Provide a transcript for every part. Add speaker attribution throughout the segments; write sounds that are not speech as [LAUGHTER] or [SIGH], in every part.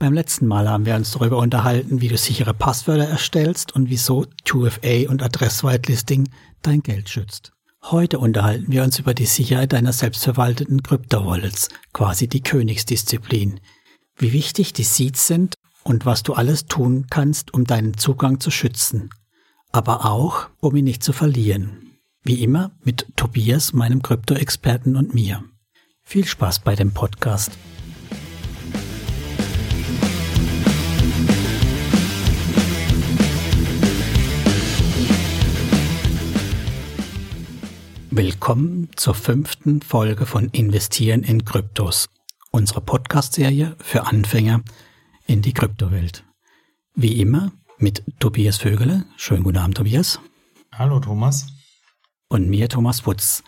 Speaker 1: Beim letzten Mal haben wir uns darüber unterhalten, wie du sichere Passwörter erstellst und wieso 2FA und Adresswhitelisting dein Geld schützt. Heute unterhalten wir uns über die Sicherheit deiner selbstverwalteten Kryptowallets, quasi die Königsdisziplin. Wie wichtig die Seeds sind und was du alles tun kannst, um deinen Zugang zu schützen. Aber auch, um ihn nicht zu verlieren. Wie immer mit Tobias, meinem Krypto-Experten und mir. Viel Spaß bei dem Podcast. Willkommen zur fünften Folge von Investieren in Kryptos, unsere Podcast-Serie für Anfänger in die Kryptowelt. Wie immer mit Tobias Vögele. Schönen guten Abend, Tobias.
Speaker 2: Hallo, Thomas
Speaker 1: und mir, Thomas Putz.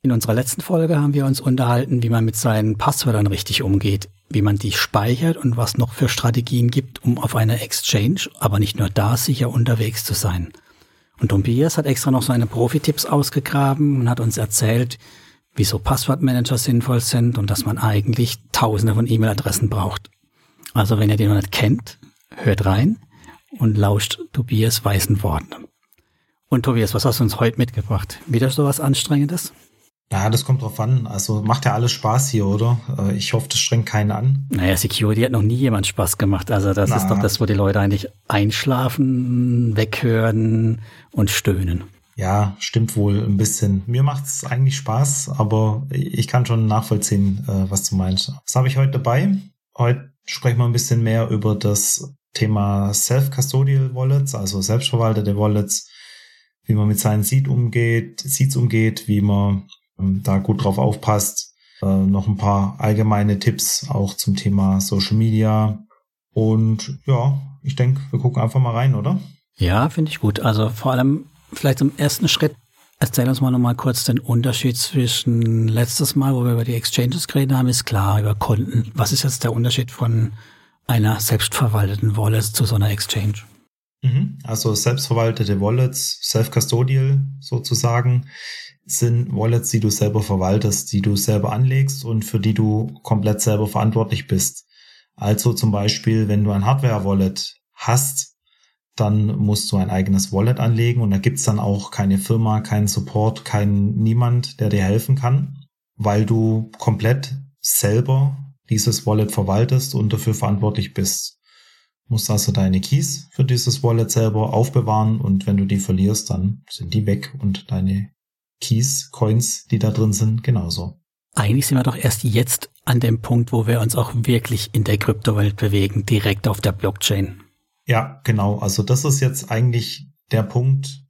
Speaker 1: In unserer letzten Folge haben wir uns unterhalten, wie man mit seinen Passwörtern richtig umgeht, wie man die speichert und was noch für Strategien gibt, um auf einer Exchange, aber nicht nur da, sicher unterwegs zu sein. Und Tobias hat extra noch seine Profi-Tipps ausgegraben und hat uns erzählt, wieso Passwortmanager sinnvoll sind und dass man eigentlich tausende von E-Mail-Adressen braucht. Also wenn ihr den noch nicht kennt, hört rein und lauscht Tobias weißen Worten. Und Tobias, was hast du uns heute mitgebracht? Wieder so was Anstrengendes?
Speaker 2: Ja, das kommt drauf an. Also macht ja alles Spaß hier, oder? Äh, ich hoffe, das strengt keinen an.
Speaker 1: Naja, Security hat noch nie jemand Spaß gemacht. Also das Na. ist doch das, wo die Leute eigentlich einschlafen, weghören und stöhnen.
Speaker 2: Ja, stimmt wohl ein bisschen. Mir macht es eigentlich Spaß, aber ich kann schon nachvollziehen, äh, was du meinst. Was habe ich heute dabei? Heute sprechen wir ein bisschen mehr über das Thema Self-Custodial Wallets, also selbstverwaltete Wallets wie man mit seinen Seed umgeht, Seeds umgeht, wie man da gut drauf aufpasst. Äh, noch ein paar allgemeine Tipps auch zum Thema Social Media. Und ja, ich denke, wir gucken einfach mal rein, oder?
Speaker 1: Ja, finde ich gut. Also vor allem vielleicht zum ersten Schritt Erzähl uns mal nochmal kurz den Unterschied zwischen letztes Mal, wo wir über die Exchanges geredet haben, ist klar, über Konten. Was ist jetzt der Unterschied von einer selbstverwalteten Wallet zu so einer Exchange?
Speaker 2: Mhm. Also selbstverwaltete Wallets, self-custodial sozusagen, sind Wallets, die du selber verwaltest, die du selber anlegst und für die du komplett selber verantwortlich bist. Also zum Beispiel, wenn du ein Hardware-Wallet hast, dann musst du ein eigenes Wallet anlegen und da gibt's dann auch keine Firma, keinen Support, keinen niemand, der dir helfen kann, weil du komplett selber dieses Wallet verwaltest und dafür verantwortlich bist musst also deine Keys für dieses Wallet selber aufbewahren und wenn du die verlierst, dann sind die weg und deine Keys, Coins, die da drin sind, genauso.
Speaker 1: Eigentlich sind wir doch erst jetzt an dem Punkt, wo wir uns auch wirklich in der Kryptowelt bewegen, direkt auf der Blockchain.
Speaker 2: Ja, genau. Also das ist jetzt eigentlich der Punkt,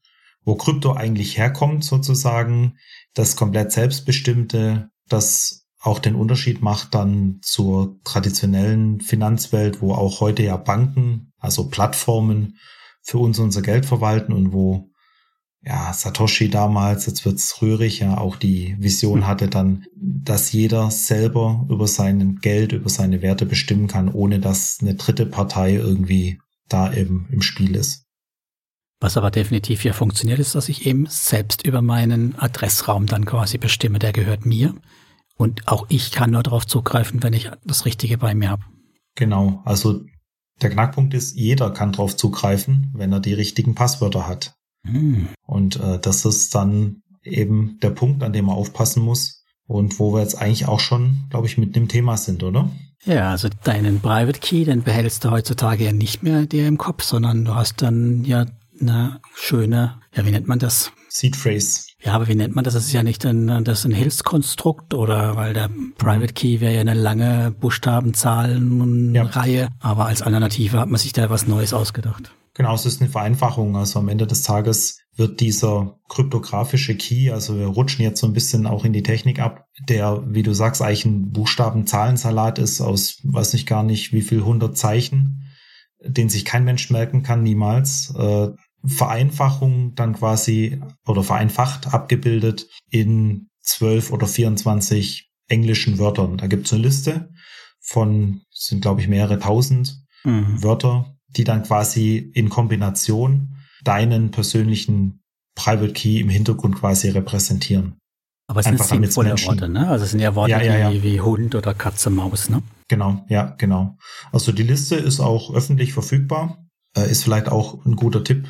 Speaker 2: wo Krypto eigentlich herkommt, sozusagen. Das komplett selbstbestimmte, das auch den Unterschied macht dann zur traditionellen Finanzwelt, wo auch heute ja Banken, also Plattformen für uns unser Geld verwalten und wo ja Satoshi damals, jetzt wird's rührig, ja auch die Vision hatte dann, dass jeder selber über sein Geld, über seine Werte bestimmen kann, ohne dass eine dritte Partei irgendwie da eben im Spiel ist.
Speaker 1: Was aber definitiv hier funktioniert, ist, dass ich eben selbst über meinen Adressraum dann quasi bestimme, der gehört mir. Und auch ich kann nur darauf zugreifen, wenn ich das Richtige bei mir habe.
Speaker 2: Genau, also der Knackpunkt ist, jeder kann darauf zugreifen, wenn er die richtigen Passwörter hat. Hm. Und äh, das ist dann eben der Punkt, an dem man aufpassen muss und wo wir jetzt eigentlich auch schon, glaube ich, mit dem Thema sind, oder?
Speaker 1: Ja, also deinen Private Key, den behältst du heutzutage ja nicht mehr dir im Kopf, sondern du hast dann ja eine schöne, ja, wie nennt man das?
Speaker 2: Seed Phrase.
Speaker 1: Ja, aber wie nennt man das? Das ist ja nicht ein, das ist ein Hilfskonstrukt oder weil der Private Key wäre ja eine lange Buchstabenzahlenreihe, ja. aber als Alternative hat man sich da was Neues ausgedacht.
Speaker 2: Genau, es ist eine Vereinfachung. Also am Ende des Tages wird dieser kryptografische Key, also wir rutschen jetzt so ein bisschen auch in die Technik ab, der, wie du sagst, eigentlich ein Buchstabenzahlensalat ist aus, weiß nicht gar nicht, wie viel hundert Zeichen, den sich kein Mensch merken kann, niemals. Vereinfachung dann quasi oder vereinfacht abgebildet in zwölf oder 24 englischen Wörtern. Da gibt es eine Liste von, sind glaube ich mehrere tausend mhm. Wörter, die dann quasi in Kombination deinen persönlichen Private Key im Hintergrund quasi repräsentieren.
Speaker 1: Aber es sind sinnvolle Worte, ne? Also es sind ja Worte ja, ja, ja. Wie, wie Hund oder Katze, Maus, ne?
Speaker 2: Genau, ja, genau. Also die Liste ist auch öffentlich verfügbar. Äh, ist vielleicht auch ein guter Tipp.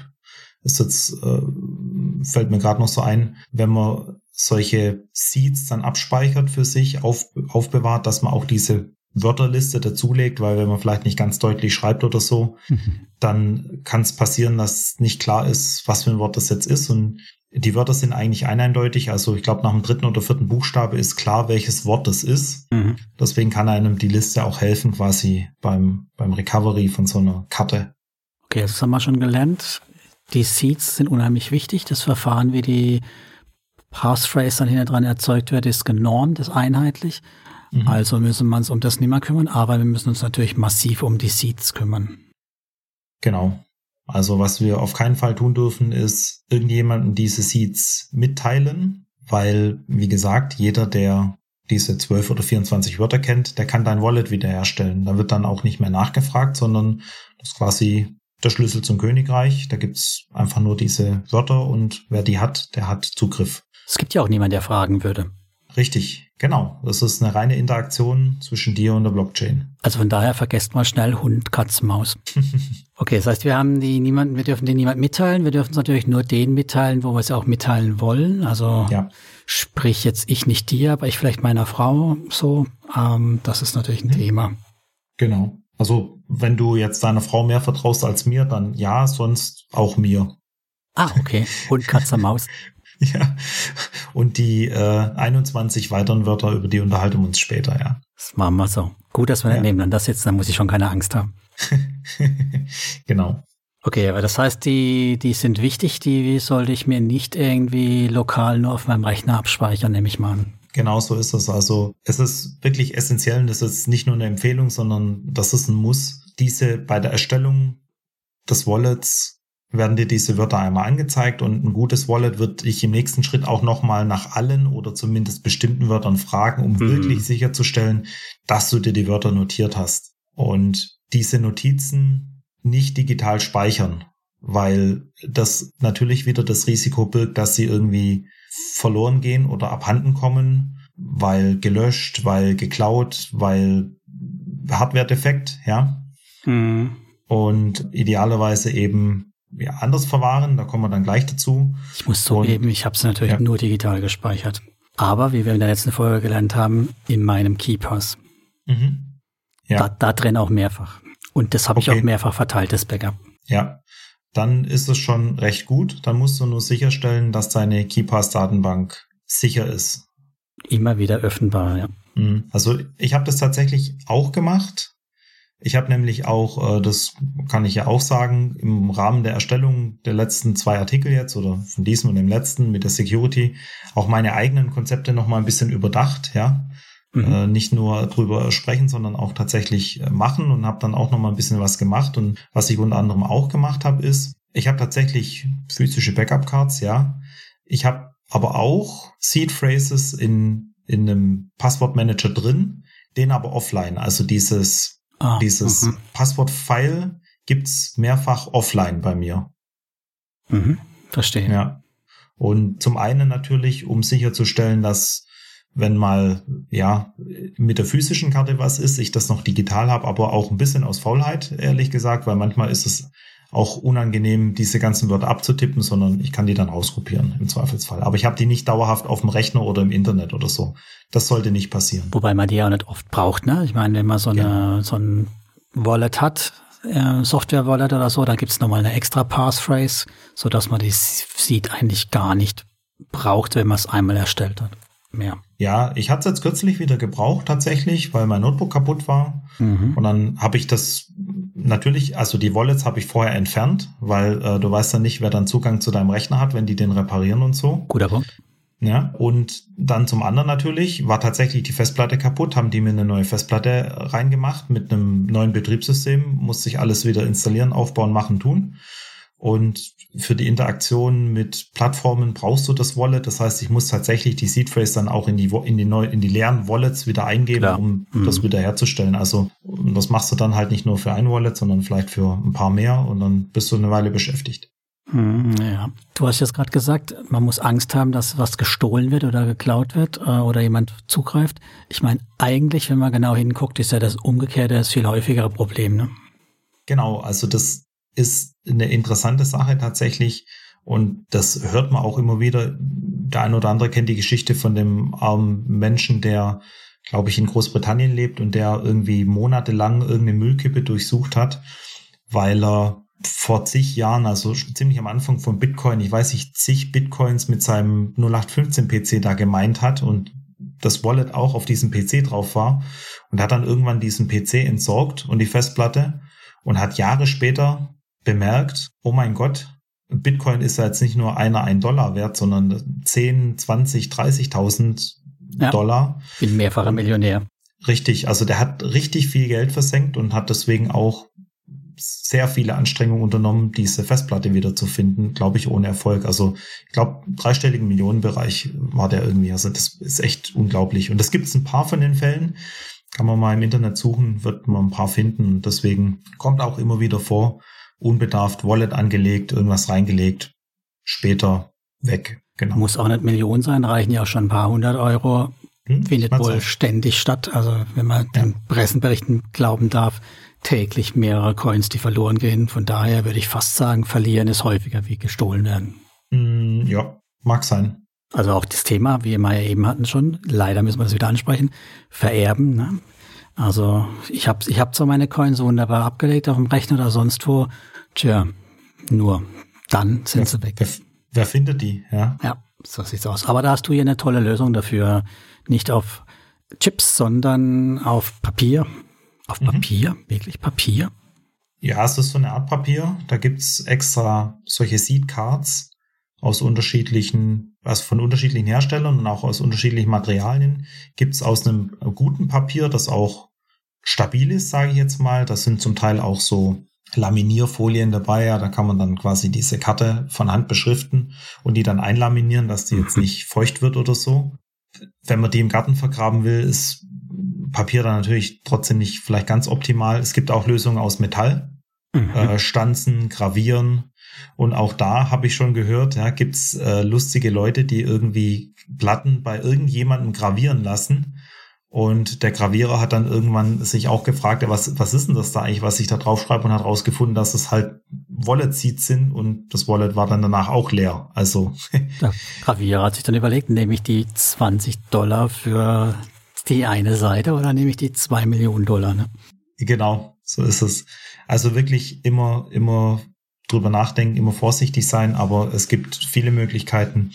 Speaker 2: Ist jetzt, äh, fällt mir gerade noch so ein, wenn man solche Seeds dann abspeichert für sich, auf, aufbewahrt, dass man auch diese Wörterliste dazulegt, weil wenn man vielleicht nicht ganz deutlich schreibt oder so, mhm. dann kann es passieren, dass nicht klar ist, was für ein Wort das jetzt ist. Und die Wörter sind eigentlich eindeutig. Also ich glaube, nach dem dritten oder vierten Buchstabe ist klar, welches Wort das ist. Mhm. Deswegen kann einem die Liste auch helfen, quasi beim, beim Recovery von so einer Karte.
Speaker 1: Okay, das haben wir schon gelernt. Die Seeds sind unheimlich wichtig. Das Verfahren, wie die Passphrase dann hinter dran erzeugt wird, ist genormt, ist einheitlich. Mhm. Also müssen wir uns um das nicht mehr kümmern, aber wir müssen uns natürlich massiv um die Seeds kümmern.
Speaker 2: Genau. Also was wir auf keinen Fall tun dürfen, ist irgendjemanden diese Seeds mitteilen, weil, wie gesagt, jeder, der diese 12 oder 24 Wörter kennt, der kann dein Wallet wiederherstellen. Da wird dann auch nicht mehr nachgefragt, sondern das quasi der Schlüssel zum Königreich. Da gibt's einfach nur diese Wörter und wer die hat, der hat Zugriff.
Speaker 1: Es gibt ja auch niemanden, der fragen würde.
Speaker 2: Richtig, genau. Das ist eine reine Interaktion zwischen dir und der Blockchain.
Speaker 1: Also von daher vergesst mal schnell Hund, Katz, Maus. [LAUGHS] okay, das heißt, wir haben die niemanden, wir dürfen den niemand mitteilen. Wir dürfen es natürlich nur den mitteilen, wo wir es auch mitteilen wollen. Also ja. sprich jetzt ich nicht dir, aber ich vielleicht meiner Frau so. Ähm, das ist natürlich ein mhm. Thema.
Speaker 2: Genau. Also wenn du jetzt deiner Frau mehr vertraust als mir, dann ja, sonst auch mir.
Speaker 1: Ah, okay. Hund, Katze, Maus. [LAUGHS]
Speaker 2: Ja. Und die äh, 21 weiteren Wörter, über die unterhalten wir uns später, ja.
Speaker 1: Das machen wir so. Gut, dass wir ja. nebeneinander sitzen, dann muss ich schon keine Angst haben. [LAUGHS]
Speaker 2: genau.
Speaker 1: Okay, aber das heißt, die, die sind wichtig, die sollte ich mir nicht irgendwie lokal nur auf meinem Rechner abspeichern, nehme ich mal an.
Speaker 2: Genau so ist es. Also es ist wirklich essentiell und das ist nicht nur eine Empfehlung, sondern das ist ein Muss, diese bei der Erstellung des Wallets werden dir diese Wörter einmal angezeigt und ein gutes Wallet wird dich im nächsten Schritt auch nochmal nach allen oder zumindest bestimmten Wörtern fragen, um mhm. wirklich sicherzustellen, dass du dir die Wörter notiert hast. Und diese Notizen nicht digital speichern, weil das natürlich wieder das Risiko birgt, dass sie irgendwie verloren gehen oder abhanden kommen, weil gelöscht, weil geklaut, weil Hardware-Defekt, ja. Mhm. Und idealerweise eben ja, anders verwahren. Da kommen wir dann gleich dazu.
Speaker 1: Ich muss zugeben, ich habe es natürlich ja. nur digital gespeichert. Aber wie wir in der letzten Folge gelernt haben, in meinem Keepers. Mhm. Ja. Da, da drin auch mehrfach. Und das habe okay. ich auch mehrfach verteilt, das Backup.
Speaker 2: Ja, dann ist es schon recht gut. Dann musst du nur sicherstellen, dass deine KeyPass-Datenbank sicher ist.
Speaker 1: Immer wieder öffnbar, ja.
Speaker 2: Mhm. Also ich habe das tatsächlich auch gemacht. Ich habe nämlich auch, äh, das kann ich ja auch sagen, im Rahmen der Erstellung der letzten zwei Artikel jetzt oder von diesem und dem letzten mit der Security auch meine eigenen Konzepte noch mal ein bisschen überdacht, ja. Mhm. Äh, nicht nur drüber sprechen, sondern auch tatsächlich äh, machen und habe dann auch noch mal ein bisschen was gemacht. Und was ich unter anderem auch gemacht habe, ist, ich habe tatsächlich physische Backup-Cards, ja. Ich habe aber auch Seed Phrases in, in einem Passwortmanager drin, den aber offline. Also dieses Ah, Dieses mhm. Passwort-File gibt's mehrfach offline bei mir.
Speaker 1: Mhm, verstehe.
Speaker 2: Ja. Und zum einen natürlich, um sicherzustellen, dass wenn mal ja mit der physischen Karte was ist, ich das noch digital habe, aber auch ein bisschen aus Faulheit, ehrlich gesagt, weil manchmal ist es auch unangenehm, diese ganzen Wörter abzutippen, sondern ich kann die dann rauskopieren im Zweifelsfall. Aber ich habe die nicht dauerhaft auf dem Rechner oder im Internet oder so. Das sollte nicht passieren.
Speaker 1: Wobei man die ja nicht oft braucht, ne? Ich meine, wenn man so, eine, ja. so ein Wallet hat, äh, Software-Wallet oder so, da gibt's nochmal eine extra Passphrase, so dass man die sieht eigentlich gar nicht braucht, wenn man es einmal erstellt hat. Mehr.
Speaker 2: Ja, ich hatte es jetzt kürzlich wieder gebraucht tatsächlich, weil mein Notebook kaputt war. Mhm. Und dann habe ich das natürlich, also die Wallets habe ich vorher entfernt, weil äh, du weißt ja nicht, wer dann Zugang zu deinem Rechner hat, wenn die den reparieren und so.
Speaker 1: Guter Punkt.
Speaker 2: Ja, und dann zum anderen natürlich war tatsächlich die Festplatte kaputt, haben die mir eine neue Festplatte reingemacht mit einem neuen Betriebssystem, musste ich alles wieder installieren, aufbauen, machen, tun. Und für die Interaktion mit Plattformen brauchst du das Wallet. Das heißt, ich muss tatsächlich die Seedphrase dann auch in die, in die, neu, in die leeren Wallets wieder eingeben, Klar. um mhm. das wieder herzustellen. Also, das machst du dann halt nicht nur für ein Wallet, sondern vielleicht für ein paar mehr und dann bist du eine Weile beschäftigt.
Speaker 1: Hm, ja, du hast jetzt gerade gesagt, man muss Angst haben, dass was gestohlen wird oder geklaut wird äh, oder jemand zugreift. Ich meine, eigentlich, wenn man genau hinguckt, ist ja das Umgekehrte das viel häufigere Problem. Ne?
Speaker 2: Genau, also das ist eine interessante Sache tatsächlich und das hört man auch immer wieder. Der ein oder andere kennt die Geschichte von dem armen Menschen, der, glaube ich, in Großbritannien lebt und der irgendwie monatelang irgendeine Müllkippe durchsucht hat, weil er vor zig Jahren, also ziemlich am Anfang von Bitcoin, ich weiß nicht, zig Bitcoins mit seinem 0815 PC da gemeint hat und das Wallet auch auf diesem PC drauf war und hat dann irgendwann diesen PC entsorgt und die Festplatte und hat Jahre später bemerkt, oh mein Gott, Bitcoin ist ja jetzt nicht nur einer ein Dollar wert, sondern 10, 20, 30.000 ja, Dollar.
Speaker 1: Bin mehrfacher Millionär.
Speaker 2: Richtig, also der hat richtig viel Geld versenkt und hat deswegen auch sehr viele Anstrengungen unternommen, diese Festplatte wieder zu finden, glaube ich, ohne Erfolg. Also ich glaube, dreistelligen Millionenbereich war der irgendwie. Also das ist echt unglaublich. Und es gibt ein paar von den Fällen. Kann man mal im Internet suchen, wird man ein paar finden. Und deswegen kommt auch immer wieder vor, unbedarft Wallet angelegt, irgendwas reingelegt, später weg.
Speaker 1: Genau. Muss auch nicht Millionen sein, reichen ja auch schon ein paar hundert Euro. Hm, Findet wohl sein. ständig statt. Also wenn man ja. den Pressenberichten glauben darf, täglich mehrere Coins, die verloren gehen. Von daher würde ich fast sagen, verlieren ist häufiger wie gestohlen werden.
Speaker 2: Mm, ja, mag sein.
Speaker 1: Also auch das Thema, wie wir ja eben hatten schon, leider müssen wir das wieder ansprechen, vererben. Ne? Also ich habe ich hab zwar meine Coins wunderbar abgelegt auf dem Rechner oder sonst wo, tja, nur dann sind wer, sie weg.
Speaker 2: Wer, wer findet die, ja?
Speaker 1: Ja, so sieht's aus. Aber da hast du hier eine tolle Lösung dafür. Nicht auf Chips, sondern auf Papier. Auf mhm. Papier? Wirklich Papier?
Speaker 2: Ja, es ist so eine Art Papier. Da gibt's extra solche Seed Cards aus unterschiedlichen, also von unterschiedlichen Herstellern und auch aus unterschiedlichen Materialien. Gibt's aus einem guten Papier, das auch stabil ist, sage ich jetzt mal. Das sind zum Teil auch so Laminierfolien dabei. Ja, da kann man dann quasi diese Karte von Hand beschriften und die dann einlaminieren, dass die jetzt [LAUGHS] nicht feucht wird oder so. Wenn man die im Garten vergraben will, ist Papier dann natürlich trotzdem nicht vielleicht ganz optimal. Es gibt auch Lösungen aus Metall, mhm. äh, Stanzen, Gravieren. Und auch da habe ich schon gehört, ja, gibt's äh, lustige Leute, die irgendwie Platten bei irgendjemandem gravieren lassen. Und der Gravierer hat dann irgendwann sich auch gefragt, was, was ist denn das da eigentlich, was ich da drauf schreibe und hat rausgefunden, dass es halt Wallet-Seeds sind und das Wallet war dann danach auch leer. Also. [LAUGHS]
Speaker 1: Der Gravierer hat sich dann überlegt, nehme ich die 20 Dollar für die eine Seite oder nehme ich die zwei Millionen Dollar? Ne?
Speaker 2: Genau, so ist es. Also wirklich immer, immer drüber nachdenken, immer vorsichtig sein, aber es gibt viele Möglichkeiten.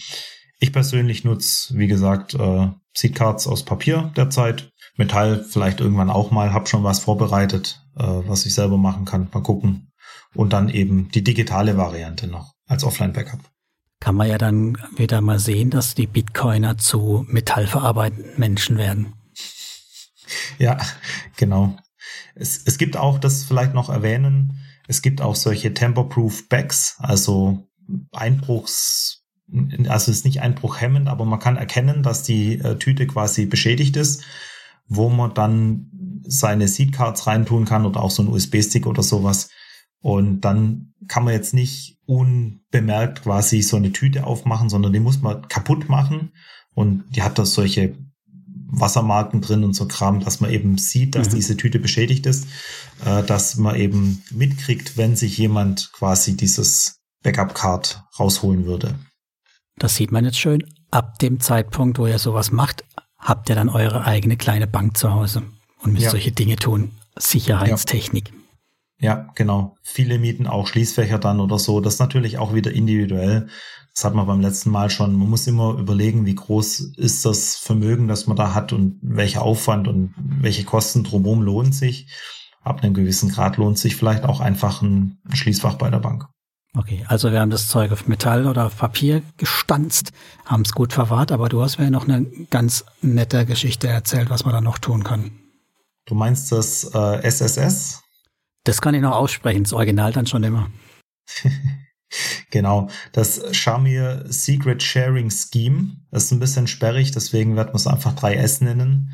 Speaker 2: Ich persönlich nutze, wie gesagt, äh, Seedcards aus Papier derzeit. Metall vielleicht irgendwann auch mal, hab schon was vorbereitet, äh, was ich selber machen kann. Mal gucken. Und dann eben die digitale Variante noch als Offline-Backup.
Speaker 1: Kann man ja dann wieder mal sehen, dass die Bitcoiner zu metallverarbeitenden Menschen werden.
Speaker 2: Ja, genau. Es, es gibt auch, das vielleicht noch erwähnen, es gibt auch solche Temperproof Bags, also Einbruchs, also es ist nicht einbruchhemmend, aber man kann erkennen, dass die äh, Tüte quasi beschädigt ist, wo man dann seine Seedcards reintun kann oder auch so ein USB-Stick oder sowas. Und dann kann man jetzt nicht unbemerkt quasi so eine Tüte aufmachen, sondern die muss man kaputt machen. Und die hat da solche Wassermarken drin und so Kram, dass man eben sieht, dass mhm. diese Tüte beschädigt ist, äh, dass man eben mitkriegt, wenn sich jemand quasi dieses Backup-Card rausholen würde.
Speaker 1: Das sieht man jetzt schön. Ab dem Zeitpunkt, wo ihr sowas macht, habt ihr dann eure eigene kleine Bank zu Hause und müsst ja. solche Dinge tun. Sicherheitstechnik.
Speaker 2: Ja. ja, genau. Viele mieten auch Schließfächer dann oder so. Das ist natürlich auch wieder individuell. Das hat man beim letzten Mal schon. Man muss immer überlegen, wie groß ist das Vermögen, das man da hat und welcher Aufwand und welche Kosten drumherum lohnt sich. Ab einem gewissen Grad lohnt sich vielleicht auch einfach ein Schließfach bei der Bank.
Speaker 1: Okay, also wir haben das Zeug auf Metall oder auf Papier gestanzt, haben es gut verwahrt, aber du hast mir noch eine ganz nette Geschichte erzählt, was man da noch tun kann.
Speaker 2: Du meinst das äh, SSS?
Speaker 1: Das kann ich noch aussprechen, das Original dann schon immer. [LAUGHS]
Speaker 2: Genau, das Shamir Secret Sharing Scheme das ist ein bisschen sperrig, deswegen wird man es einfach 3S nennen.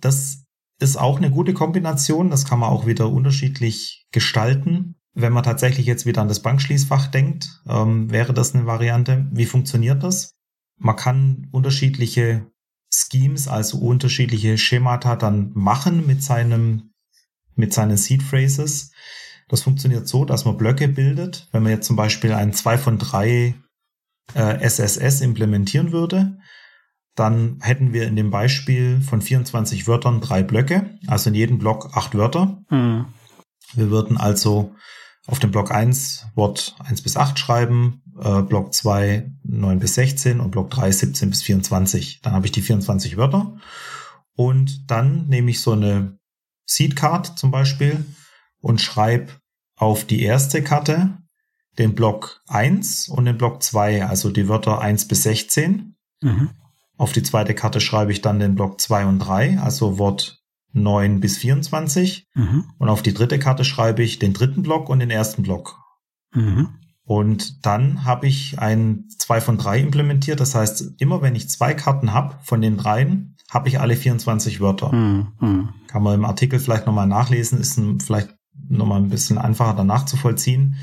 Speaker 2: Das ist auch eine gute Kombination, das kann man auch wieder unterschiedlich gestalten. Wenn man tatsächlich jetzt wieder an das Bankschließfach denkt, ähm, wäre das eine Variante. Wie funktioniert das? Man kann unterschiedliche Schemes, also unterschiedliche Schemata dann machen mit seinem, mit seinen Seed Phrases. Das funktioniert so, dass man Blöcke bildet. Wenn man jetzt zum Beispiel ein 2 von 3 äh, SSS implementieren würde, dann hätten wir in dem Beispiel von 24 Wörtern drei Blöcke, also in jedem Block acht Wörter. Mhm. Wir würden also auf dem Block 1 Wort 1 bis 8 schreiben, äh, Block 2 9 bis 16 und Block 3 17 bis 24. Dann habe ich die 24 Wörter. Und dann nehme ich so eine Seed Card zum Beispiel und schreibe auf die erste Karte den Block 1 und den Block 2, also die Wörter 1 bis 16. Mhm. Auf die zweite Karte schreibe ich dann den Block 2 und 3, also Wort 9 bis 24. Mhm. Und auf die dritte Karte schreibe ich den dritten Block und den ersten Block. Mhm. Und dann habe ich ein 2 von 3 implementiert. Das heißt, immer wenn ich zwei Karten habe von den dreien, habe ich alle 24 Wörter. Mhm. Kann man im Artikel vielleicht nochmal nachlesen, ist ein, vielleicht nochmal ein bisschen einfacher dann nachzuvollziehen.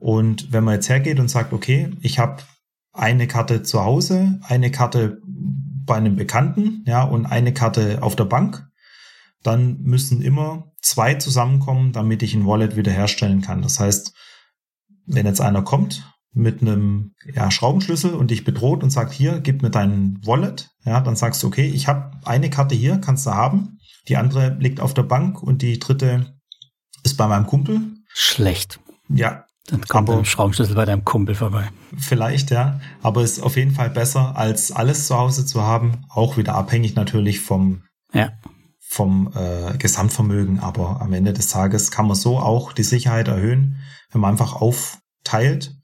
Speaker 2: Und wenn man jetzt hergeht und sagt, okay, ich habe eine Karte zu Hause, eine Karte bei einem Bekannten, ja, und eine Karte auf der Bank, dann müssen immer zwei zusammenkommen, damit ich ein Wallet wiederherstellen kann. Das heißt, wenn jetzt einer kommt mit einem ja, Schraubenschlüssel und dich bedroht und sagt, hier, gib mir dein Wallet, ja, dann sagst du, okay, ich habe eine Karte hier, kannst du haben. Die andere liegt auf der Bank und die dritte ist bei meinem Kumpel.
Speaker 1: Schlecht.
Speaker 2: Ja.
Speaker 1: Dann kommt aber, Schraubenschlüssel bei deinem Kumpel vorbei.
Speaker 2: Vielleicht, ja. Aber ist auf jeden Fall besser, als alles zu Hause zu haben. Auch wieder abhängig natürlich vom, ja vom äh, Gesamtvermögen. Aber am Ende des Tages kann man so auch die Sicherheit erhöhen, wenn man einfach aufteilt.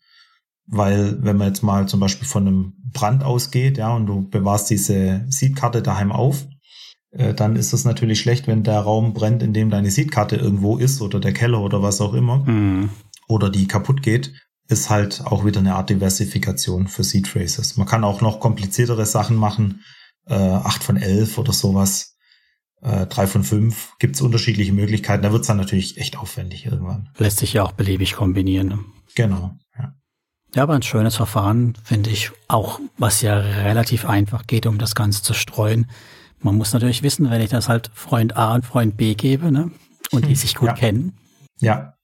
Speaker 2: Weil wenn man jetzt mal zum Beispiel von einem Brand ausgeht, ja, und du bewahrst diese Seedkarte daheim auf, äh, dann ist es natürlich schlecht, wenn der Raum brennt, in dem deine Seedkarte irgendwo ist oder der Keller oder was auch immer. Mhm. Oder die kaputt geht ist halt auch wieder eine Art Diversifikation für Seed Phrases. Man kann auch noch kompliziertere Sachen machen, äh, 8 von 11 oder sowas äh, drei von fünf gibt es unterschiedliche Möglichkeiten. Da wird es dann natürlich echt aufwendig irgendwann.
Speaker 1: Lässt sich ja auch beliebig kombinieren. Ne?
Speaker 2: Genau, ja.
Speaker 1: Ja, aber ein schönes Verfahren, finde ich, auch was ja relativ einfach geht, um das Ganze zu streuen. Man muss natürlich wissen, wenn ich das halt Freund A und Freund B gebe, ne? Und die sich gut ja. kennen.
Speaker 2: Ja.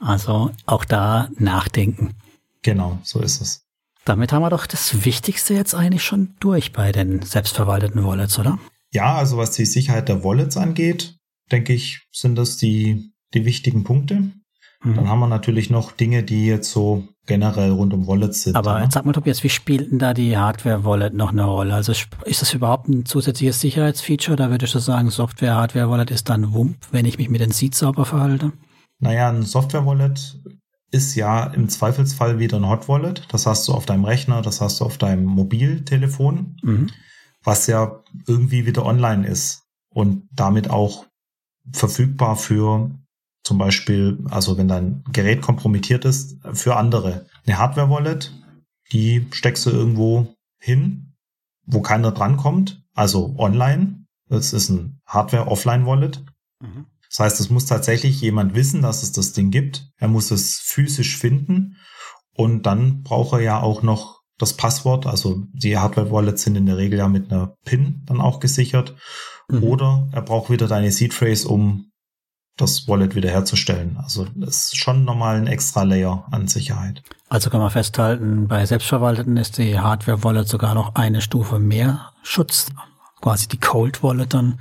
Speaker 1: Also auch da nachdenken.
Speaker 2: Genau, so ist es.
Speaker 1: Damit haben wir doch das Wichtigste jetzt eigentlich schon durch bei den selbstverwalteten Wallets, oder?
Speaker 2: Ja, also was die Sicherheit der Wallets angeht, denke ich, sind das die, die wichtigen Punkte. Mhm. Dann haben wir natürlich noch Dinge, die jetzt so generell rund um Wallets sind.
Speaker 1: Aber jetzt sag mal, Tobias, wie spielt denn da die Hardware-Wallet noch eine Rolle? Also ist das überhaupt ein zusätzliches Sicherheitsfeature? Da würdest du sagen, Software-Hardware-Wallet ist dann Wump, wenn ich mich mit den Seeds sauber verhalte?
Speaker 2: Naja, ein Software-Wallet ist ja im Zweifelsfall wieder ein Hot-Wallet. Das hast du auf deinem Rechner, das hast du auf deinem Mobiltelefon. Mhm was ja irgendwie wieder online ist und damit auch verfügbar für zum Beispiel, also wenn dein Gerät kompromittiert ist, für andere. Eine Hardware-Wallet, die steckst du irgendwo hin, wo keiner drankommt, also online. Das ist ein Hardware-Offline-Wallet. Mhm. Das heißt, es muss tatsächlich jemand wissen, dass es das Ding gibt. Er muss es physisch finden und dann braucht er ja auch noch das Passwort. Also die Hardware-Wallets sind in der Regel ja mit einer PIN dann auch gesichert. Mhm. Oder er braucht wieder deine Seed Phrase, um das Wallet wiederherzustellen. Also das ist schon nochmal ein extra Layer an Sicherheit.
Speaker 1: Also kann man festhalten, bei Selbstverwalteten ist die Hardware-Wallet sogar noch eine Stufe mehr Schutz, quasi die Cold Wallet dann.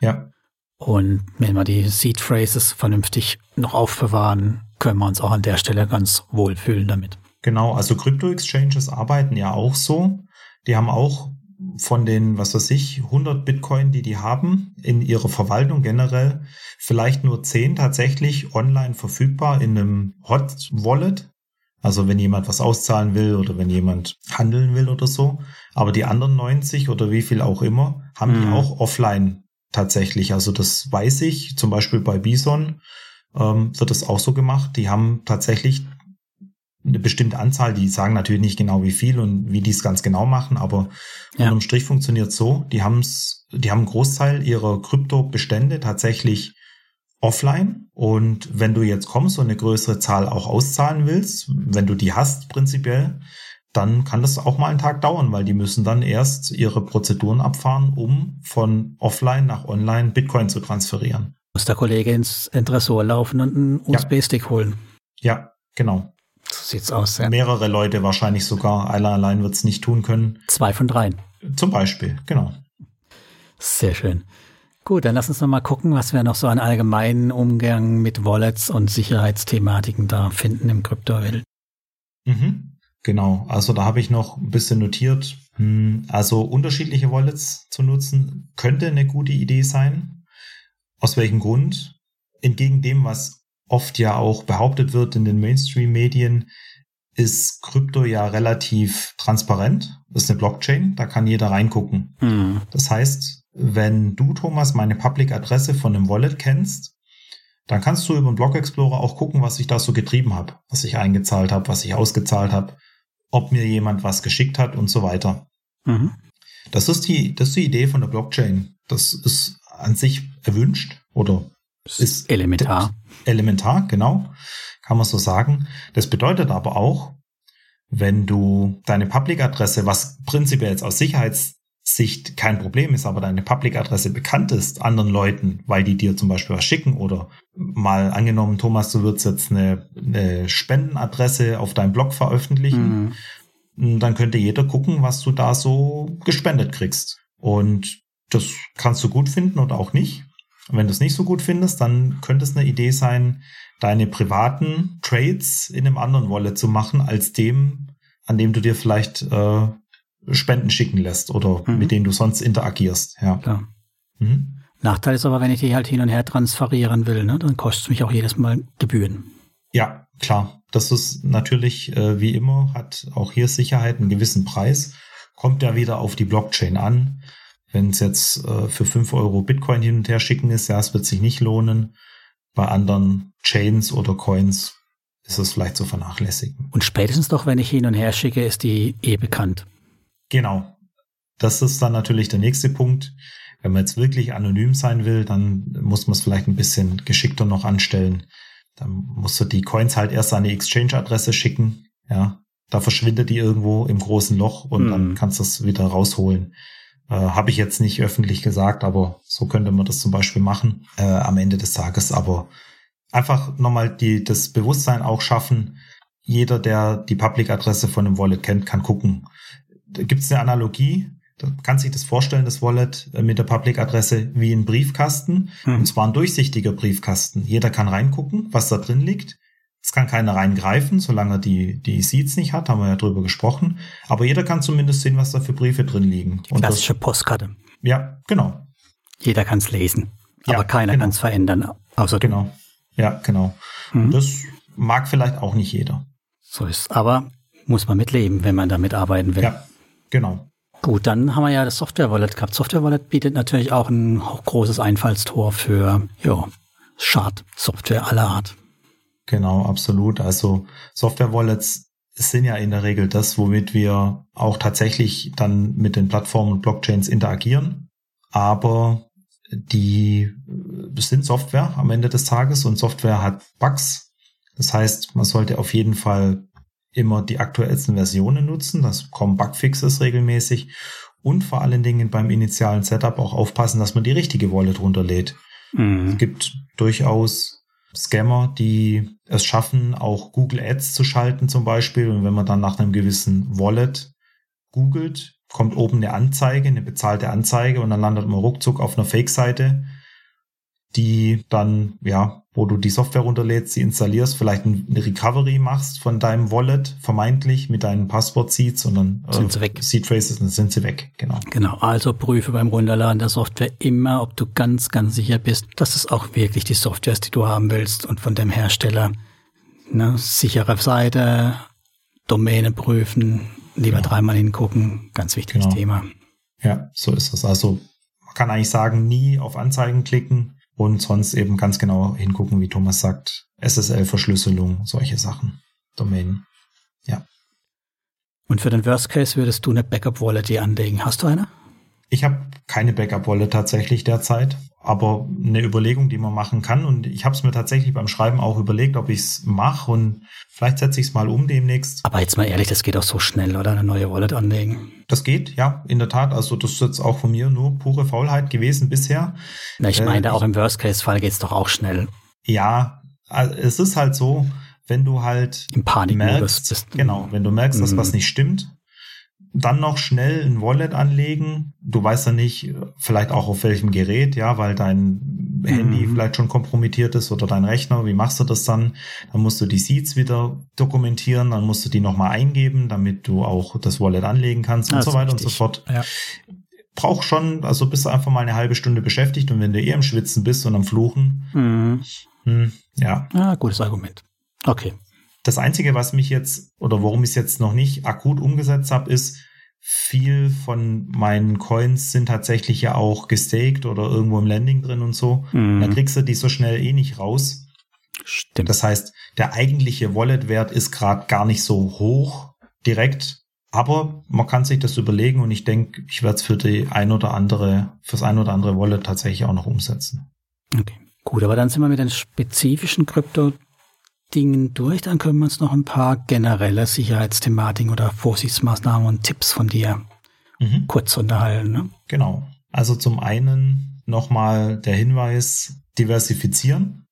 Speaker 2: Ja.
Speaker 1: Und wenn wir die Seed Phrases vernünftig noch aufbewahren, können wir uns auch an der Stelle ganz wohl fühlen damit.
Speaker 2: Genau, also Krypto-Exchanges arbeiten ja auch so. Die haben auch von den, was weiß ich, 100 Bitcoin, die die haben, in ihrer Verwaltung generell, vielleicht nur 10 tatsächlich online verfügbar in einem Hot Wallet. Also wenn jemand was auszahlen will oder wenn jemand handeln will oder so. Aber die anderen 90 oder wie viel auch immer, haben mhm. die auch offline tatsächlich. Also das weiß ich. Zum Beispiel bei Bison ähm, wird das auch so gemacht. Die haben tatsächlich eine bestimmte Anzahl, die sagen natürlich nicht genau wie viel und wie die es ganz genau machen, aber ja. unterm Strich funktioniert so, die haben es, die haben einen Großteil ihrer Kryptobestände tatsächlich offline. Und wenn du jetzt kommst und eine größere Zahl auch auszahlen willst, wenn du die hast prinzipiell, dann kann das auch mal einen Tag dauern, weil die müssen dann erst ihre Prozeduren abfahren, um von offline nach online Bitcoin zu transferieren.
Speaker 1: Muss der Kollege ins Entressor laufen und einen USB-Stick holen.
Speaker 2: Ja, genau.
Speaker 1: So sieht's aus. Ja.
Speaker 2: Mehrere Leute wahrscheinlich sogar. Einer allein wird es nicht tun können.
Speaker 1: Zwei von dreien.
Speaker 2: Zum Beispiel, genau.
Speaker 1: Sehr schön. Gut, dann lass uns noch mal gucken, was wir noch so an allgemeinen Umgang mit Wallets und Sicherheitsthematiken da finden im Kryptowelt.
Speaker 2: Mhm. Genau, also da habe ich noch ein bisschen notiert. Hm, also unterschiedliche Wallets zu nutzen könnte eine gute Idee sein. Aus welchem Grund? Entgegen dem, was oft ja auch behauptet wird in den Mainstream-Medien, ist Krypto ja relativ transparent. Das ist eine Blockchain, da kann jeder reingucken. Mhm. Das heißt, wenn du, Thomas, meine Public-Adresse von einem Wallet kennst, dann kannst du über den Block Explorer auch gucken, was ich da so getrieben habe, was ich eingezahlt habe, was ich ausgezahlt habe, ob mir jemand was geschickt hat und so weiter. Mhm. Das ist die, das ist die Idee von der Blockchain. Das ist an sich erwünscht oder ist
Speaker 1: elementar.
Speaker 2: Elementar, genau, kann man so sagen. Das bedeutet aber auch, wenn du deine Public-Adresse, was prinzipiell jetzt aus Sicherheitssicht kein Problem ist, aber deine Public-Adresse bekannt ist anderen Leuten, weil die dir zum Beispiel was schicken oder mal angenommen, Thomas, du würdest jetzt eine, eine Spendenadresse auf deinem Blog veröffentlichen, mhm. dann könnte jeder gucken, was du da so gespendet kriegst. Und das kannst du gut finden oder auch nicht. Und wenn du es nicht so gut findest, dann könnte es eine Idee sein, deine privaten Trades in einem anderen Wallet zu machen, als dem, an dem du dir vielleicht äh, Spenden schicken lässt oder mhm. mit denen du sonst interagierst. Ja. Klar.
Speaker 1: Mhm. Nachteil ist aber, wenn ich die halt hin und her transferieren will, ne, dann kostet es mich auch jedes Mal Gebühren.
Speaker 2: Ja, klar. Das ist natürlich, äh, wie immer, hat auch hier Sicherheit einen gewissen Preis. Kommt ja wieder auf die Blockchain an. Wenn es jetzt äh, für fünf Euro Bitcoin hin und her schicken ist, ja, es wird sich nicht lohnen. Bei anderen Chains oder Coins ist es vielleicht zu vernachlässigen.
Speaker 1: Und spätestens doch, wenn ich hin und her schicke, ist die eh bekannt.
Speaker 2: Genau. Das ist dann natürlich der nächste Punkt. Wenn man jetzt wirklich anonym sein will, dann muss man es vielleicht ein bisschen geschickter noch anstellen. Dann musst du die Coins halt erst an die Exchange-Adresse schicken. Ja, da verschwindet die irgendwo im großen Loch und mm. dann kannst du es wieder rausholen. Äh, Habe ich jetzt nicht öffentlich gesagt, aber so könnte man das zum Beispiel machen äh, am Ende des Tages. Aber einfach nochmal die, das Bewusstsein auch schaffen. Jeder, der die Public-Adresse von einem Wallet kennt, kann gucken. Da gibt es eine Analogie. Da kann sich das vorstellen, das Wallet äh, mit der Public-Adresse wie ein Briefkasten. Mhm. Und zwar ein durchsichtiger Briefkasten. Jeder kann reingucken, was da drin liegt. Es kann keiner reingreifen, solange er die, die Seeds nicht hat, haben wir ja drüber gesprochen. Aber jeder kann zumindest sehen, was da für Briefe drin liegen.
Speaker 1: Die klassische das, Postkarte.
Speaker 2: Ja, genau.
Speaker 1: Jeder kann es lesen, ja, aber keiner genau. kann es verändern. Außer
Speaker 2: genau. Ja, genau. Mhm. Das mag vielleicht auch nicht jeder.
Speaker 1: So ist aber muss man mitleben, wenn man damit arbeiten will. Ja,
Speaker 2: genau.
Speaker 1: Gut, dann haben wir ja das Software Wallet gehabt. Software Wallet bietet natürlich auch ein großes Einfallstor für ja, Schadsoftware aller Art.
Speaker 2: Genau, absolut. Also Software-Wallets sind ja in der Regel das, womit wir auch tatsächlich dann mit den Plattformen und Blockchains interagieren. Aber die sind Software am Ende des Tages und Software hat Bugs. Das heißt, man sollte auf jeden Fall immer die aktuellsten Versionen nutzen. Das kommen Bugfixes regelmäßig und vor allen Dingen beim initialen Setup auch aufpassen, dass man die richtige Wallet runterlädt. Mhm. Es gibt durchaus Scammer, die es schaffen, auch Google Ads zu schalten zum Beispiel. Und wenn man dann nach einem gewissen Wallet googelt, kommt oben eine Anzeige, eine bezahlte Anzeige und dann landet man ruckzuck auf einer Fake-Seite, die dann, ja, wo du die Software runterlädst, sie installierst, vielleicht eine Recovery machst von deinem Wallet, vermeintlich mit deinen Passwort-Seeds und dann
Speaker 1: äh, sind sie weg.
Speaker 2: Seed Traces, dann sind sie weg, genau.
Speaker 1: Genau, also prüfe beim Runterladen der Software immer, ob du ganz, ganz sicher bist, dass es auch wirklich die Software ist, die du haben willst und von dem Hersteller. Ne, sichere Seite, Domäne prüfen, lieber genau. dreimal hingucken, ganz wichtiges genau. Thema.
Speaker 2: Ja, so ist es. Also man kann eigentlich sagen, nie auf Anzeigen klicken, und sonst eben ganz genau hingucken, wie Thomas sagt, SSL-Verschlüsselung, solche Sachen, Domain. Ja.
Speaker 1: Und für den Worst Case würdest du eine Backup-Wallet anlegen. Hast du eine?
Speaker 2: Ich habe keine Backup-Wallet tatsächlich derzeit, aber eine Überlegung, die man machen kann. Und ich habe es mir tatsächlich beim Schreiben auch überlegt, ob ich es mache und vielleicht setze ich es mal um demnächst.
Speaker 1: Aber jetzt mal ehrlich, das geht auch so schnell, oder? Eine neue Wallet anlegen.
Speaker 2: Das geht, ja, in der Tat. Also das ist jetzt auch von mir nur pure Faulheit gewesen bisher.
Speaker 1: Na, ich meine, äh, auch im Worst-Case-Fall geht es doch auch schnell.
Speaker 2: Ja, also es ist halt so, wenn du halt
Speaker 1: im Panikmodus
Speaker 2: bist. Genau, wenn du merkst, dass mm. was nicht stimmt, dann noch schnell ein Wallet anlegen. Du weißt ja nicht, vielleicht auch auf welchem Gerät, ja, weil dein Handy mhm. vielleicht schon kompromittiert ist oder dein Rechner. Wie machst du das dann? Dann musst du die Seeds wieder dokumentieren, dann musst du die nochmal eingeben, damit du auch das Wallet anlegen kannst und so weiter und so fort. Ja. Brauch schon, also bist du einfach mal eine halbe Stunde beschäftigt und wenn du eher am Schwitzen bist und am Fluchen, mhm. hm, ja.
Speaker 1: Ah, gutes Argument. Okay.
Speaker 2: Das Einzige, was mich jetzt oder warum ich es jetzt noch nicht akut umgesetzt habe, ist, viel von meinen Coins sind tatsächlich ja auch gestaked oder irgendwo im Landing drin und so. Mhm. Da kriegst du die so schnell eh nicht raus.
Speaker 1: Stimmt.
Speaker 2: Das heißt, der eigentliche Wallet-Wert ist gerade gar nicht so hoch direkt. Aber man kann sich das überlegen und ich denke, ich werde es für die ein oder andere, fürs ein oder andere Wallet tatsächlich auch noch umsetzen.
Speaker 1: Okay. Gut, aber dann sind wir mit den spezifischen Krypto Dingen durch, dann können wir uns noch ein paar generelle Sicherheitsthematiken oder Vorsichtsmaßnahmen und Tipps von dir mhm. kurz unterhalten. Ne?
Speaker 2: Genau. Also zum einen nochmal der Hinweis, diversifizieren.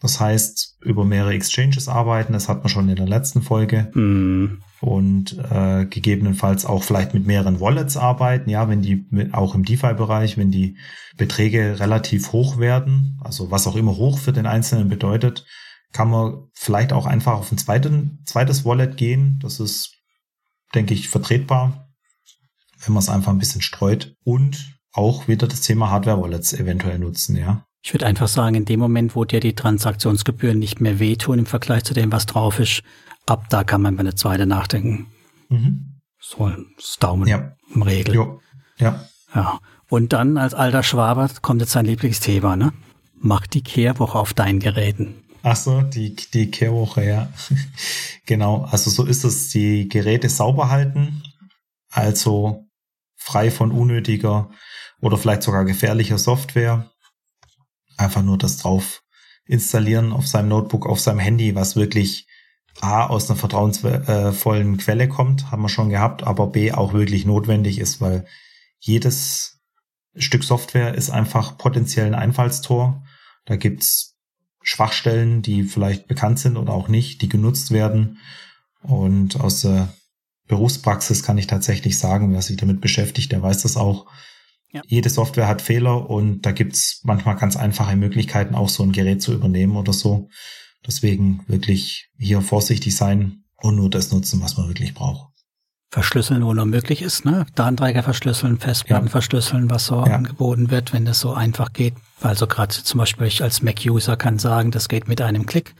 Speaker 2: Das heißt, über mehrere Exchanges arbeiten, das hat man schon in der letzten Folge. Mhm. Und äh, gegebenenfalls auch vielleicht mit mehreren Wallets arbeiten, ja, wenn die auch im DeFi-Bereich, wenn die Beträge relativ hoch werden, also was auch immer hoch für den Einzelnen bedeutet, kann man vielleicht auch einfach auf ein zweiten, zweites Wallet gehen. Das ist, denke ich, vertretbar, wenn man es einfach ein bisschen streut. Und auch wieder das Thema Hardware-Wallets eventuell nutzen, ja.
Speaker 1: Ich würde einfach sagen, in dem Moment, wo dir die Transaktionsgebühren nicht mehr wehtun im Vergleich zu dem, was drauf ist, ab da kann man über eine zweite nachdenken. Mhm. So das Daumen ja. im Regel. Jo.
Speaker 2: Ja.
Speaker 1: Ja. Und dann als alter Schwaber kommt jetzt sein Lieblingsthema, ne? Mach die Kehrwoche auf deinen Geräten.
Speaker 2: Ach so, die, die Kehrwoche, ja. [LAUGHS] genau, also so ist es, die Geräte sauber halten, also frei von unnötiger oder vielleicht sogar gefährlicher Software. Einfach nur das drauf installieren auf seinem Notebook, auf seinem Handy, was wirklich A aus einer vertrauensvollen Quelle kommt, haben wir schon gehabt, aber B auch wirklich notwendig ist, weil jedes Stück Software ist einfach potenziell ein Einfallstor. Da gibt's Schwachstellen, die vielleicht bekannt sind oder auch nicht, die genutzt werden. Und aus der Berufspraxis kann ich tatsächlich sagen, wer sich damit beschäftigt, der weiß das auch. Ja. Jede Software hat Fehler und da gibt's manchmal ganz einfache Möglichkeiten, auch so ein Gerät zu übernehmen oder so. Deswegen wirklich hier vorsichtig sein und nur das nutzen, was man wirklich braucht
Speaker 1: verschlüsseln, wo nur möglich ist, ne? Datenträger verschlüsseln, Festplatten ja. verschlüsseln, was so ja. angeboten wird, wenn das so einfach geht. Also gerade zum Beispiel ich als Mac-User kann sagen, das geht mit einem Klick.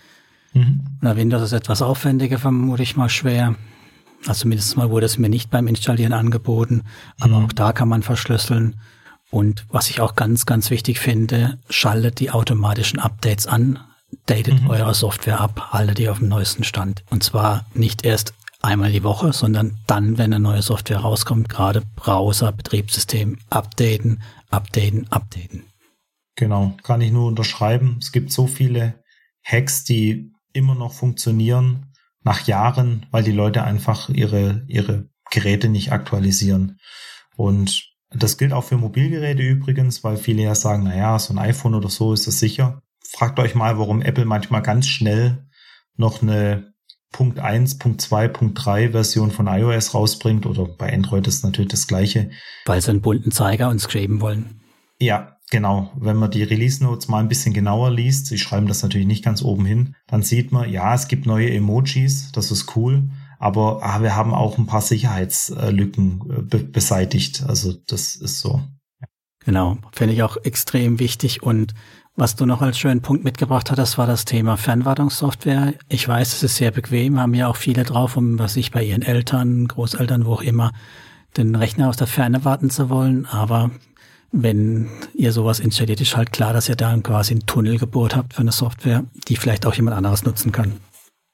Speaker 1: Mhm. Na, Windows ist etwas aufwendiger, vermute ich mal schwer. Also mindestens mal wurde es mir nicht beim Installieren angeboten, aber mhm. auch da kann man verschlüsseln. Und was ich auch ganz, ganz wichtig finde, schaltet die automatischen Updates an, datet mhm. eure Software ab, haltet die auf dem neuesten Stand. Und zwar nicht erst einmal die Woche, sondern dann, wenn eine neue Software rauskommt, gerade Browser, Betriebssystem updaten, updaten, updaten.
Speaker 2: Genau, kann ich nur unterschreiben. Es gibt so viele Hacks, die immer noch funktionieren nach Jahren, weil die Leute einfach ihre, ihre Geräte nicht aktualisieren. Und das gilt auch für Mobilgeräte übrigens, weil viele ja sagen, na ja, so ein iPhone oder so ist das sicher. Fragt euch mal, warum Apple manchmal ganz schnell noch eine Punkt 1, Punkt 2, Punkt 3 Version von iOS rausbringt oder bei Android ist natürlich das gleiche.
Speaker 1: Weil sie einen bunten Zeiger uns geben wollen.
Speaker 2: Ja, genau. Wenn man die Release Notes mal ein bisschen genauer liest, sie schreiben das natürlich nicht ganz oben hin, dann sieht man, ja, es gibt neue Emojis, das ist cool, aber ah, wir haben auch ein paar Sicherheitslücken äh, be beseitigt. Also das ist so.
Speaker 1: Genau, finde ich auch extrem wichtig und was du noch als schönen Punkt mitgebracht hattest, war das Thema Fernwartungssoftware. Ich weiß, es ist sehr bequem, haben ja auch viele drauf, um was ich bei ihren Eltern, Großeltern, wo auch immer, den Rechner aus der Ferne warten zu wollen. Aber wenn ihr sowas installiert, ist halt klar, dass ihr da quasi einen Tunnel gebohrt habt für eine Software, die vielleicht auch jemand anderes nutzen kann.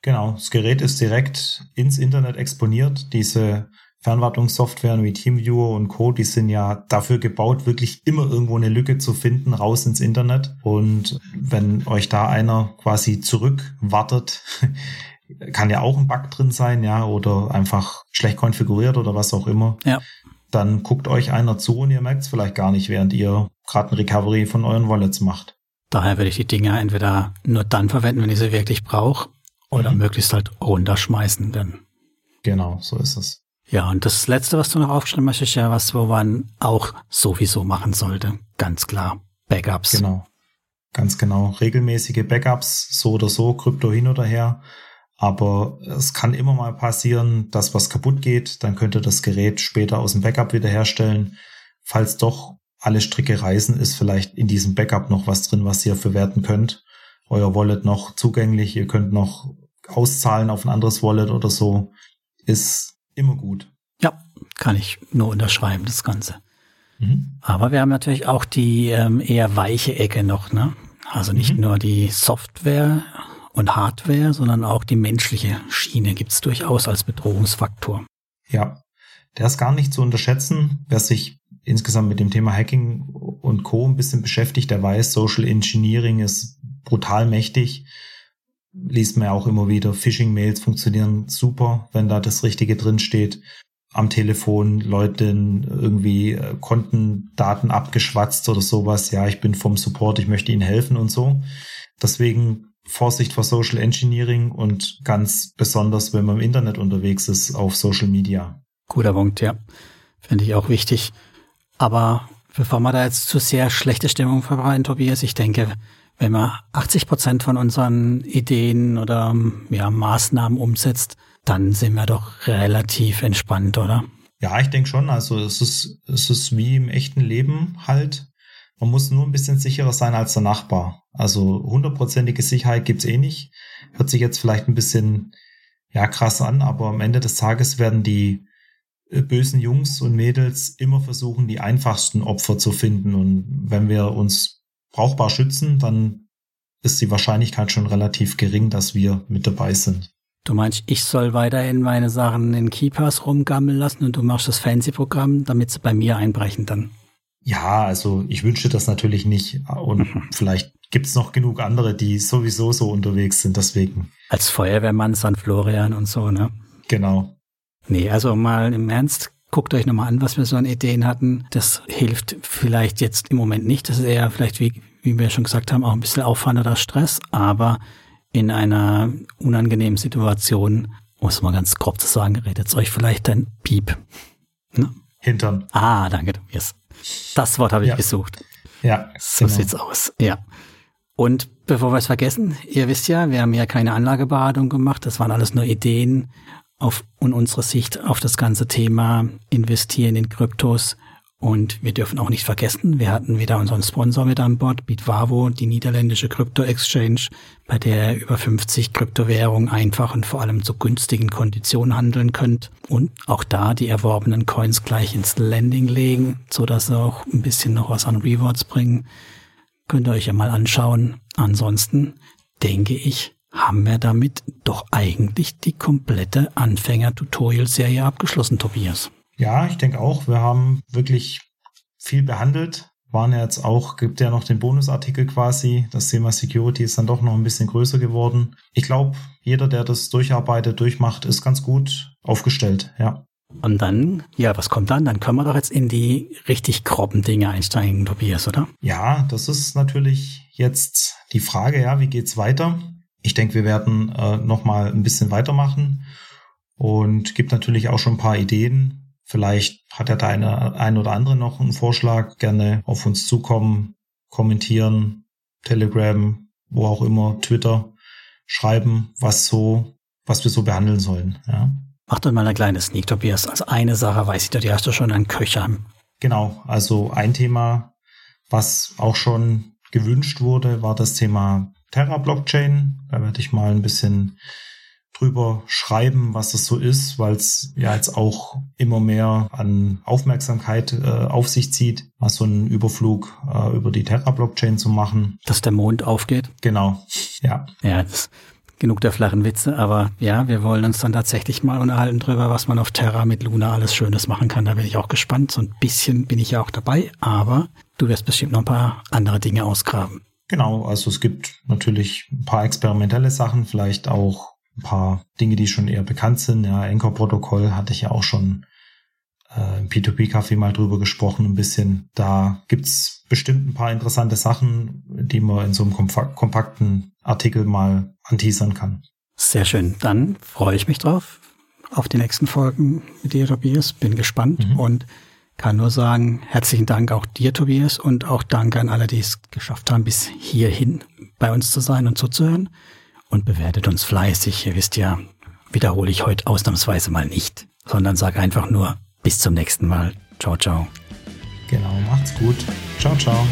Speaker 2: Genau, das Gerät ist direkt ins Internet exponiert. Diese Fernwartungssoftware wie TeamViewer und Co., die sind ja dafür gebaut, wirklich immer irgendwo eine Lücke zu finden, raus ins Internet. Und wenn euch da einer quasi zurückwartet, [LAUGHS] kann ja auch ein Bug drin sein, ja, oder einfach schlecht konfiguriert oder was auch immer.
Speaker 1: Ja.
Speaker 2: Dann guckt euch einer zu und ihr merkt es vielleicht gar nicht, während ihr gerade ein Recovery von euren Wallets macht.
Speaker 1: Daher würde ich die Dinger entweder nur dann verwenden, wenn ich sie wirklich brauche, oder mhm. möglichst halt runterschmeißen, denn.
Speaker 2: Genau, so ist es.
Speaker 1: Ja, und das letzte, was du noch aufschreiben möchtest, ja was, wo man auch sowieso machen sollte. Ganz klar. Backups.
Speaker 2: Genau. Ganz genau. Regelmäßige Backups, so oder so, Krypto hin oder her. Aber es kann immer mal passieren, dass was kaputt geht. Dann könnt ihr das Gerät später aus dem Backup wiederherstellen. Falls doch alle Stricke reisen, ist vielleicht in diesem Backup noch was drin, was ihr verwerten könnt. Euer Wallet noch zugänglich. Ihr könnt noch auszahlen auf ein anderes Wallet oder so. Ist immer gut.
Speaker 1: Ja, kann ich nur unterschreiben, das Ganze. Mhm. Aber wir haben natürlich auch die ähm, eher weiche Ecke noch, ne? Also nicht mhm. nur die Software und Hardware, sondern auch die menschliche Schiene gibt's durchaus als Bedrohungsfaktor.
Speaker 2: Ja, der ist gar nicht zu unterschätzen. Wer sich insgesamt mit dem Thema Hacking und Co. ein bisschen beschäftigt, der weiß, Social Engineering ist brutal mächtig liest man ja auch immer wieder, Phishing-Mails funktionieren super, wenn da das Richtige drin steht. Am Telefon Leuten irgendwie äh, Kontendaten abgeschwatzt oder sowas. Ja, ich bin vom Support, ich möchte Ihnen helfen und so. Deswegen Vorsicht vor Social Engineering und ganz besonders, wenn man im Internet unterwegs ist, auf Social Media.
Speaker 1: Guter Punkt, ja. Finde ich auch wichtig. Aber bevor wir da jetzt zu sehr schlechte Stimmung verbreiten, Tobias, ich denke, wenn man 80 Prozent von unseren Ideen oder ja, Maßnahmen umsetzt, dann sind wir doch relativ entspannt, oder?
Speaker 2: Ja, ich denke schon. Also es ist, es ist wie im echten Leben halt. Man muss nur ein bisschen sicherer sein als der Nachbar. Also hundertprozentige Sicherheit gibt's eh nicht. Hört sich jetzt vielleicht ein bisschen ja krass an, aber am Ende des Tages werden die äh, bösen Jungs und Mädels immer versuchen, die einfachsten Opfer zu finden. Und wenn wir uns brauchbar schützen, dann ist die Wahrscheinlichkeit schon relativ gering, dass wir mit dabei sind.
Speaker 1: Du meinst, ich soll weiterhin meine Sachen in Keepers rumgammeln lassen und du machst das Fancy-Programm, damit sie bei mir einbrechen dann?
Speaker 2: Ja, also ich wünsche das natürlich nicht. Und mhm. vielleicht gibt es noch genug andere, die sowieso so unterwegs sind, deswegen.
Speaker 1: Als Feuerwehrmann, San Florian und so, ne?
Speaker 2: Genau.
Speaker 1: Nee, also mal im Ernst, Guckt euch nochmal an, was wir so an Ideen hatten. Das hilft vielleicht jetzt im Moment nicht. Das ist eher vielleicht, wie, wie wir schon gesagt haben, auch ein bisschen Aufwand oder Stress. Aber in einer unangenehmen Situation, muss man ganz grob zu sagen, redet euch vielleicht ein Piep.
Speaker 2: Ne? Hintern.
Speaker 1: Ah, danke, Tobias. Das Wort habe ich ja. gesucht.
Speaker 2: Ja.
Speaker 1: So genau. sieht's aus. Ja. Und bevor wir es vergessen, ihr wisst ja, wir haben ja keine Anlageberatung gemacht. Das waren alles nur Ideen auf und unsere Sicht auf das ganze Thema investieren in Kryptos. Und wir dürfen auch nicht vergessen, wir hatten wieder unseren Sponsor mit an Bord, Bitvavo, die niederländische Krypto-Exchange, bei der ihr über 50 Kryptowährungen einfach und vor allem zu günstigen Konditionen handeln könnt. Und auch da die erworbenen Coins gleich ins Landing legen, so dass sie auch ein bisschen noch was an Rewards bringen. Könnt ihr euch ja mal anschauen. Ansonsten denke ich, haben wir damit doch eigentlich die komplette Anfänger-Tutorial-Serie abgeschlossen, Tobias.
Speaker 2: Ja, ich denke auch. Wir haben wirklich viel behandelt. Waren ja jetzt auch, gibt ja noch den Bonusartikel quasi. Das Thema Security ist dann doch noch ein bisschen größer geworden. Ich glaube, jeder, der das durcharbeitet, durchmacht, ist ganz gut aufgestellt, ja.
Speaker 1: Und dann, ja, was kommt dann? Dann können wir doch jetzt in die richtig groben Dinge einsteigen, Tobias, oder?
Speaker 2: Ja, das ist natürlich jetzt die Frage, ja, wie geht's weiter? Ich denke, wir werden äh, noch mal ein bisschen weitermachen und gibt natürlich auch schon ein paar Ideen. Vielleicht hat ja der eine, ein oder andere noch einen Vorschlag. Gerne auf uns zukommen, kommentieren, Telegram, wo auch immer, Twitter, schreiben, was so, was wir so behandeln sollen. Ja.
Speaker 1: Mach doch mal eine kleine Sneak, Tobias. Also eine Sache weiß ich, die hast du schon an Köcher.
Speaker 2: Genau, also ein Thema, was auch schon gewünscht wurde, war das Thema Terra Blockchain. Da werde ich mal ein bisschen drüber schreiben, was das so ist, weil es ja jetzt auch immer mehr an Aufmerksamkeit äh, auf sich zieht, mal so einen Überflug äh, über die Terra Blockchain zu machen.
Speaker 1: Dass der Mond aufgeht?
Speaker 2: Genau, ja.
Speaker 1: Ja, genug der flachen Witze, aber ja, wir wollen uns dann tatsächlich mal unterhalten drüber, was man auf Terra mit Luna alles Schönes machen kann. Da bin ich auch gespannt. So ein bisschen bin ich ja auch dabei, aber du wirst bestimmt noch ein paar andere Dinge ausgraben.
Speaker 2: Genau, also es gibt natürlich ein paar experimentelle Sachen, vielleicht auch ein paar Dinge, die schon eher bekannt sind. Ja, Anchor-Protokoll hatte ich ja auch schon äh, im P2P-Café mal drüber gesprochen, ein bisschen. Da gibt's bestimmt ein paar interessante Sachen, die man in so einem kompakten Artikel mal anteasern kann.
Speaker 1: Sehr schön. Dann freue ich mich drauf auf die nächsten Folgen mit dir, Tobias. Bin gespannt mhm. und kann nur sagen, herzlichen Dank auch dir, Tobias, und auch Danke an alle, die es geschafft haben, bis hierhin bei uns zu sein und zuzuhören. Und bewertet uns fleißig. Ihr wisst ja, wiederhole ich heute ausnahmsweise mal nicht, sondern sage einfach nur bis zum nächsten Mal. Ciao, ciao.
Speaker 2: Genau, macht's gut. Ciao, ciao.